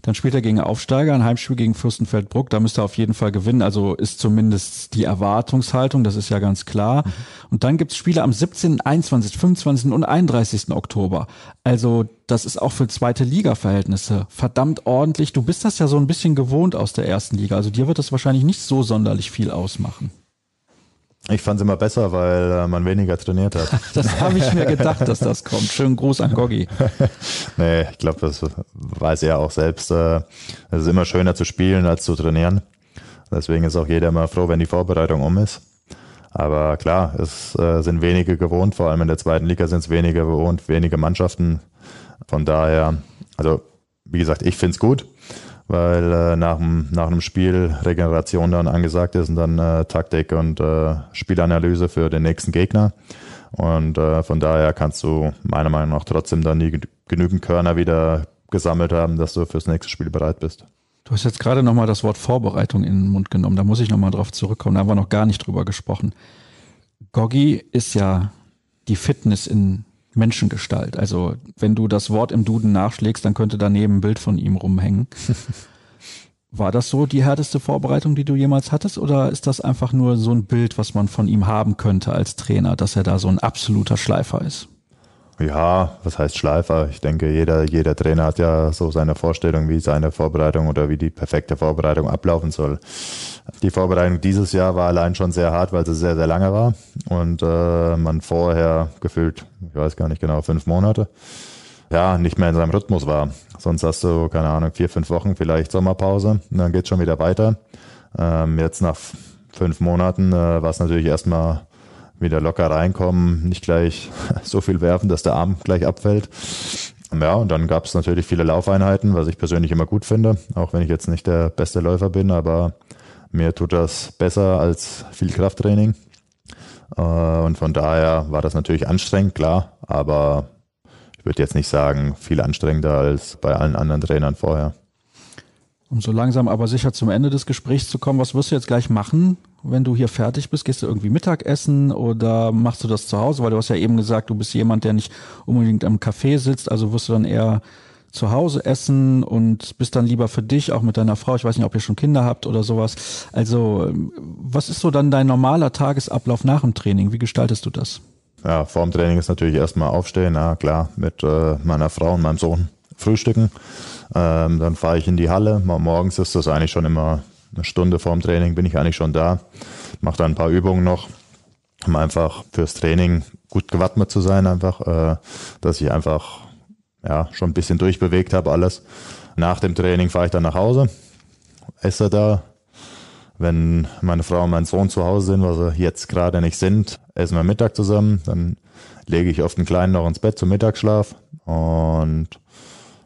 Dann spielt er gegen Aufsteiger, ein Heimspiel gegen Fürstenfeldbruck. Da müsste er auf jeden Fall gewinnen. Also ist zumindest die Erwartungshaltung, das ist ja ganz klar. Mhm. Und dann gibt's Spiele am 17., 21., 25. und 31. Oktober. Also das ist auch für zweite Liga-Verhältnisse verdammt ordentlich. Du bist das ja so ein bisschen gewohnt aus der ersten Liga. Also dir wird das wahrscheinlich nicht so sonderlich viel ausmachen. Ich fand es immer besser, weil äh, man weniger trainiert hat. das habe ich mir gedacht, dass das kommt. Schönen Gruß an Goggi. nee, ich glaube, das weiß er auch selbst. Äh, es ist immer schöner zu spielen als zu trainieren. Deswegen ist auch jeder immer froh, wenn die Vorbereitung um ist. Aber klar, es äh, sind wenige gewohnt, vor allem in der zweiten Liga sind es wenige gewohnt, wenige Mannschaften. Von daher, also wie gesagt, ich finde es gut weil äh, nach, dem, einem Spiel Regeneration dann angesagt ist und dann äh, Taktik und äh, Spielanalyse für den nächsten Gegner. Und äh, von daher kannst du meiner Meinung nach trotzdem dann nie genügend Körner wieder gesammelt haben, dass du fürs nächste Spiel bereit bist. Du hast jetzt gerade nochmal das Wort Vorbereitung in den Mund genommen. Da muss ich nochmal drauf zurückkommen. Da haben wir noch gar nicht drüber gesprochen. Goggi ist ja die Fitness in Menschengestalt. Also wenn du das Wort im Duden nachschlägst, dann könnte daneben ein Bild von ihm rumhängen. War das so die härteste Vorbereitung, die du jemals hattest, oder ist das einfach nur so ein Bild, was man von ihm haben könnte als Trainer, dass er da so ein absoluter Schleifer ist? Ja, was heißt Schleifer? Ich denke, jeder, jeder Trainer hat ja so seine Vorstellung, wie seine Vorbereitung oder wie die perfekte Vorbereitung ablaufen soll. Die Vorbereitung dieses Jahr war allein schon sehr hart, weil sie sehr, sehr lange war und äh, man vorher gefühlt, ich weiß gar nicht genau, fünf Monate, ja, nicht mehr in seinem Rhythmus war. Sonst hast du, keine Ahnung, vier, fünf Wochen vielleicht Sommerpause und dann geht's schon wieder weiter. Ähm, jetzt nach fünf Monaten äh, war es natürlich erstmal wieder locker reinkommen, nicht gleich so viel werfen, dass der Arm gleich abfällt. Ja, und dann gab es natürlich viele Laufeinheiten, was ich persönlich immer gut finde, auch wenn ich jetzt nicht der beste Läufer bin, aber mir tut das besser als viel Krafttraining. Äh, und von daher war das natürlich anstrengend, klar, aber ich würde jetzt nicht sagen, viel anstrengender als bei allen anderen Trainern vorher. Um so langsam aber sicher zum Ende des Gesprächs zu kommen, was wirst du jetzt gleich machen, wenn du hier fertig bist? Gehst du irgendwie Mittagessen oder machst du das zu Hause? Weil du hast ja eben gesagt, du bist jemand, der nicht unbedingt am Café sitzt, also wirst du dann eher zu Hause essen und bist dann lieber für dich, auch mit deiner Frau. Ich weiß nicht, ob ihr schon Kinder habt oder sowas. Also, was ist so dann dein normaler Tagesablauf nach dem Training? Wie gestaltest du das? Ja, vor dem Training ist natürlich erstmal aufstehen, ja klar, mit äh, meiner Frau und meinem Sohn frühstücken. Ähm, dann fahre ich in die Halle. Morgens ist das eigentlich schon immer eine Stunde vorm Training, bin ich eigentlich schon da. Mache dann ein paar Übungen noch, um einfach fürs Training gut gewappnet zu sein, einfach, äh, dass ich einfach ja, schon ein bisschen durchbewegt habe alles. Nach dem Training fahre ich dann nach Hause, esse da. Wenn meine Frau und mein Sohn zu Hause sind, was sie jetzt gerade nicht sind, essen wir Mittag zusammen. Dann lege ich oft einen Kleinen noch ins Bett zum Mittagsschlaf. Und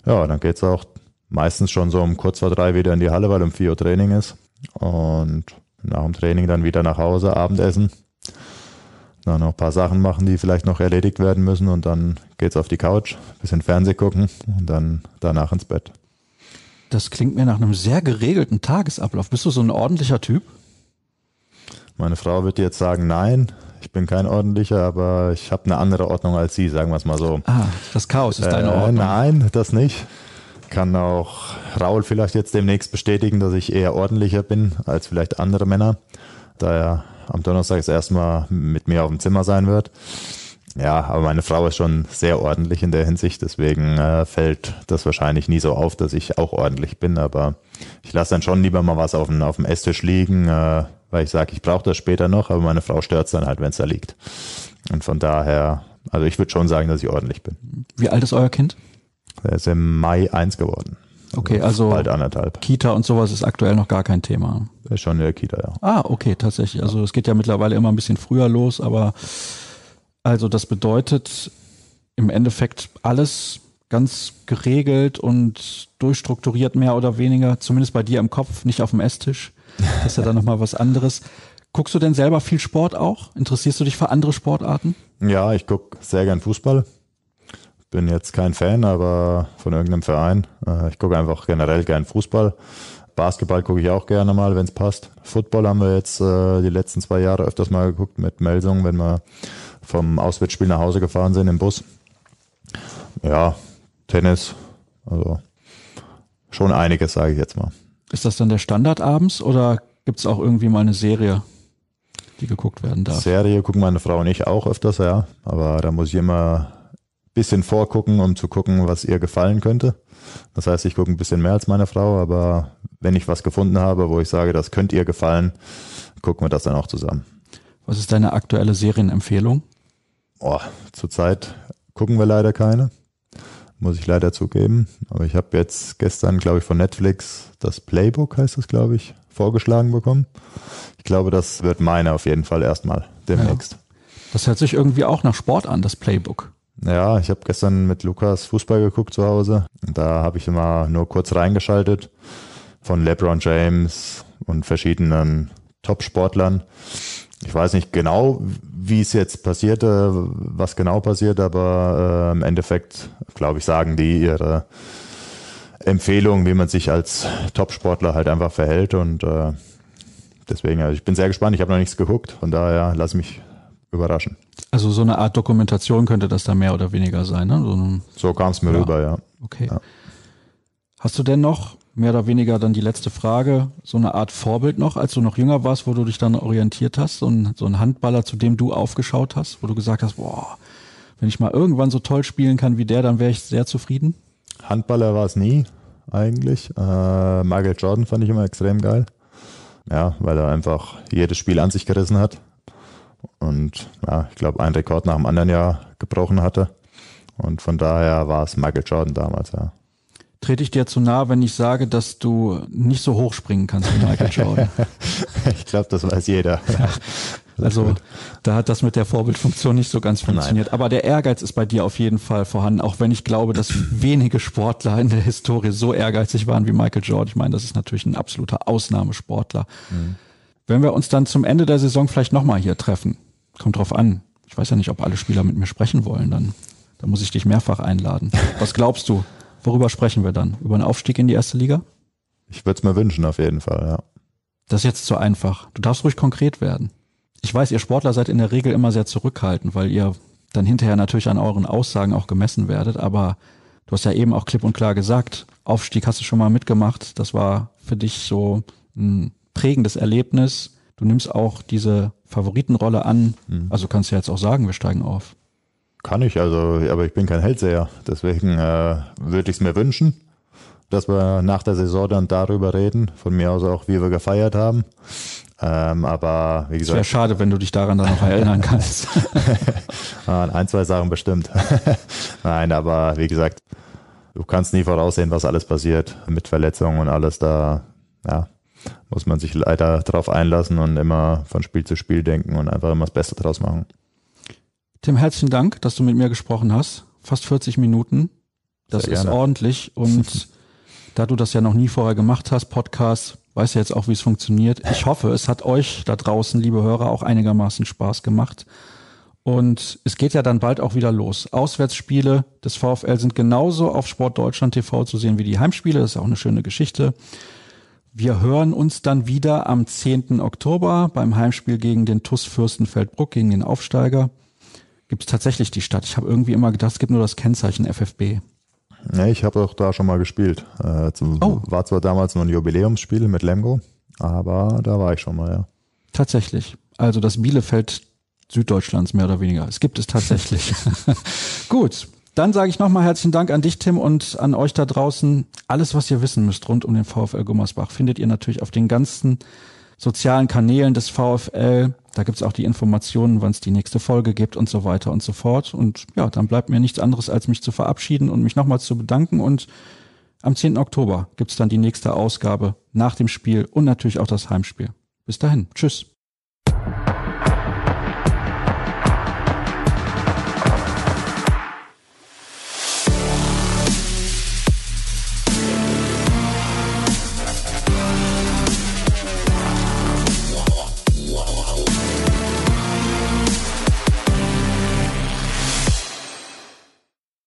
ja, dann geht's auch meistens schon so um kurz vor drei wieder in die Halle, weil um vier Uhr Training ist. Und nach dem Training dann wieder nach Hause, Abendessen. Dann noch ein paar Sachen machen, die vielleicht noch erledigt werden müssen. Und dann geht's auf die Couch, bisschen Fernseh gucken und dann danach ins Bett. Das klingt mir nach einem sehr geregelten Tagesablauf. Bist du so ein ordentlicher Typ? Meine Frau wird jetzt sagen, nein, ich bin kein ordentlicher, aber ich habe eine andere Ordnung als sie, sagen wir es mal so. Ah, das Chaos ist deine äh, Ordnung. Nein, das nicht. Kann auch Raul vielleicht jetzt demnächst bestätigen, dass ich eher ordentlicher bin als vielleicht andere Männer, da er am Donnerstag das erste Mal mit mir auf dem Zimmer sein wird. Ja, aber meine Frau ist schon sehr ordentlich in der Hinsicht, deswegen äh, fällt das wahrscheinlich nie so auf, dass ich auch ordentlich bin, aber ich lasse dann schon lieber mal was auf dem, auf dem Esstisch liegen, äh, weil ich sage, ich brauche das später noch, aber meine Frau stört es dann halt, wenn es da liegt. Und von daher, also ich würde schon sagen, dass ich ordentlich bin. Wie alt ist euer Kind? Er ist im Mai eins geworden. Okay, also, bald anderthalb. Kita und sowas ist aktuell noch gar kein Thema. Ist schon in der Kita, ja. Ah, okay, tatsächlich. Also es geht ja mittlerweile immer ein bisschen früher los, aber also das bedeutet im Endeffekt alles ganz geregelt und durchstrukturiert mehr oder weniger, zumindest bei dir im Kopf, nicht auf dem Esstisch. Das ist ja dann nochmal was anderes. Guckst du denn selber viel Sport auch? Interessierst du dich für andere Sportarten? Ja, ich gucke sehr gern Fußball. Bin jetzt kein Fan, aber von irgendeinem Verein. Äh, ich gucke einfach generell gern Fußball. Basketball gucke ich auch gerne mal, wenn es passt. Football haben wir jetzt äh, die letzten zwei Jahre öfters mal geguckt mit Melsung, wenn wir vom Auswärtsspiel nach Hause gefahren sind im Bus. Ja, Tennis, also schon einiges, sage ich jetzt mal. Ist das dann der Standard abends oder gibt es auch irgendwie mal eine Serie, die geguckt werden darf? Serie gucken meine Frau und ich auch öfters, ja. Aber da muss ich immer ein bisschen vorgucken, um zu gucken, was ihr gefallen könnte. Das heißt, ich gucke ein bisschen mehr als meine Frau, aber wenn ich was gefunden habe, wo ich sage, das könnte ihr gefallen, gucken wir das dann auch zusammen. Was ist deine aktuelle Serienempfehlung? Oh, zurzeit gucken wir leider keine, muss ich leider zugeben. Aber ich habe jetzt gestern, glaube ich, von Netflix das Playbook, heißt das, glaube ich, vorgeschlagen bekommen. Ich glaube, das wird meine auf jeden Fall erstmal demnächst. Ja. Das hört sich irgendwie auch nach Sport an, das Playbook. Ja, ich habe gestern mit Lukas Fußball geguckt zu Hause. Da habe ich immer nur kurz reingeschaltet von LeBron James und verschiedenen Top-Sportlern. Ich weiß nicht genau, wie es jetzt passierte, was genau passiert, aber äh, im Endeffekt, glaube ich, sagen die ihre Empfehlung, wie man sich als Top-Sportler halt einfach verhält und äh, deswegen, also ich bin sehr gespannt. Ich habe noch nichts geguckt, von daher lass mich überraschen. Also so eine Art Dokumentation könnte das da mehr oder weniger sein, ne? So, so kam es mir ja. rüber, ja. Okay. Ja. Hast du denn noch mehr oder weniger dann die letzte Frage, so eine Art Vorbild noch, als du noch jünger warst, wo du dich dann orientiert hast, so ein, so ein Handballer, zu dem du aufgeschaut hast, wo du gesagt hast, boah, wenn ich mal irgendwann so toll spielen kann wie der, dann wäre ich sehr zufrieden? Handballer war es nie, eigentlich. Äh, Michael Jordan fand ich immer extrem geil. Ja, weil er einfach jedes Spiel an sich gerissen hat und ja, ich glaube, einen Rekord nach dem anderen Jahr gebrochen hatte. Und von daher war es Michael Jordan damals, ja. Trete ich dir zu nah, wenn ich sage, dass du nicht so hoch springen kannst wie Michael Jordan? ich glaube, das weiß jeder. Also da hat das mit der Vorbildfunktion nicht so ganz funktioniert. Nein. Aber der Ehrgeiz ist bei dir auf jeden Fall vorhanden, auch wenn ich glaube, dass wenige Sportler in der Historie so ehrgeizig waren wie Michael Jordan. Ich meine, das ist natürlich ein absoluter Ausnahmesportler. Mhm. Wenn wir uns dann zum Ende der Saison vielleicht nochmal hier treffen, kommt drauf an. Ich weiß ja nicht, ob alle Spieler mit mir sprechen wollen, dann, dann muss ich dich mehrfach einladen. Was glaubst du? Worüber sprechen wir dann? Über einen Aufstieg in die erste Liga? Ich würde es mir wünschen, auf jeden Fall, ja. Das ist jetzt zu einfach. Du darfst ruhig konkret werden. Ich weiß, ihr Sportler seid in der Regel immer sehr zurückhaltend, weil ihr dann hinterher natürlich an euren Aussagen auch gemessen werdet, aber du hast ja eben auch klipp und klar gesagt, Aufstieg hast du schon mal mitgemacht. Das war für dich so ein prägendes Erlebnis. Du nimmst auch diese Favoritenrolle an. Mhm. Also kannst du ja jetzt auch sagen, wir steigen auf. Kann ich, also, aber ich bin kein Hellseher. Deswegen äh, würde ich es mir wünschen, dass wir nach der Saison dann darüber reden. Von mir aus auch, wie wir gefeiert haben. Ähm, aber wie gesagt. Es wäre schade, wenn du dich daran dann noch erinnern kannst. Ah, ein, zwei Sachen bestimmt. Nein, aber wie gesagt, du kannst nie voraussehen, was alles passiert mit Verletzungen und alles da. Ja, muss man sich leider drauf einlassen und immer von Spiel zu Spiel denken und einfach immer das Beste draus machen. Tim, herzlichen Dank, dass du mit mir gesprochen hast. Fast 40 Minuten. Das ist ordentlich. Und da du das ja noch nie vorher gemacht hast, Podcast, weißt du jetzt auch, wie es funktioniert. Ich hoffe, es hat euch da draußen, liebe Hörer, auch einigermaßen Spaß gemacht. Und es geht ja dann bald auch wieder los. Auswärtsspiele des VfL sind genauso auf Sport Deutschland TV zu sehen wie die Heimspiele. Das ist auch eine schöne Geschichte. Wir hören uns dann wieder am 10. Oktober beim Heimspiel gegen den TUS Fürstenfeldbruck, gegen den Aufsteiger. Gibt es tatsächlich die Stadt? Ich habe irgendwie immer gedacht, es gibt nur das Kennzeichen FFB. Nee, ich habe auch da schon mal gespielt. Äh, zum, oh. War zwar damals nur ein Jubiläumsspiel mit Lemgo, aber da war ich schon mal, ja. Tatsächlich. Also das Bielefeld Süddeutschlands mehr oder weniger. Es gibt es tatsächlich. Gut, dann sage ich nochmal herzlichen Dank an dich, Tim, und an euch da draußen. Alles, was ihr wissen müsst rund um den VfL Gummersbach, findet ihr natürlich auf den ganzen sozialen Kanälen des VfL. Da gibt's auch die Informationen, wann es die nächste Folge gibt und so weiter und so fort. Und ja, dann bleibt mir nichts anderes, als mich zu verabschieden und mich nochmals zu bedanken. Und am 10. Oktober gibt's dann die nächste Ausgabe nach dem Spiel und natürlich auch das Heimspiel. Bis dahin. Tschüss.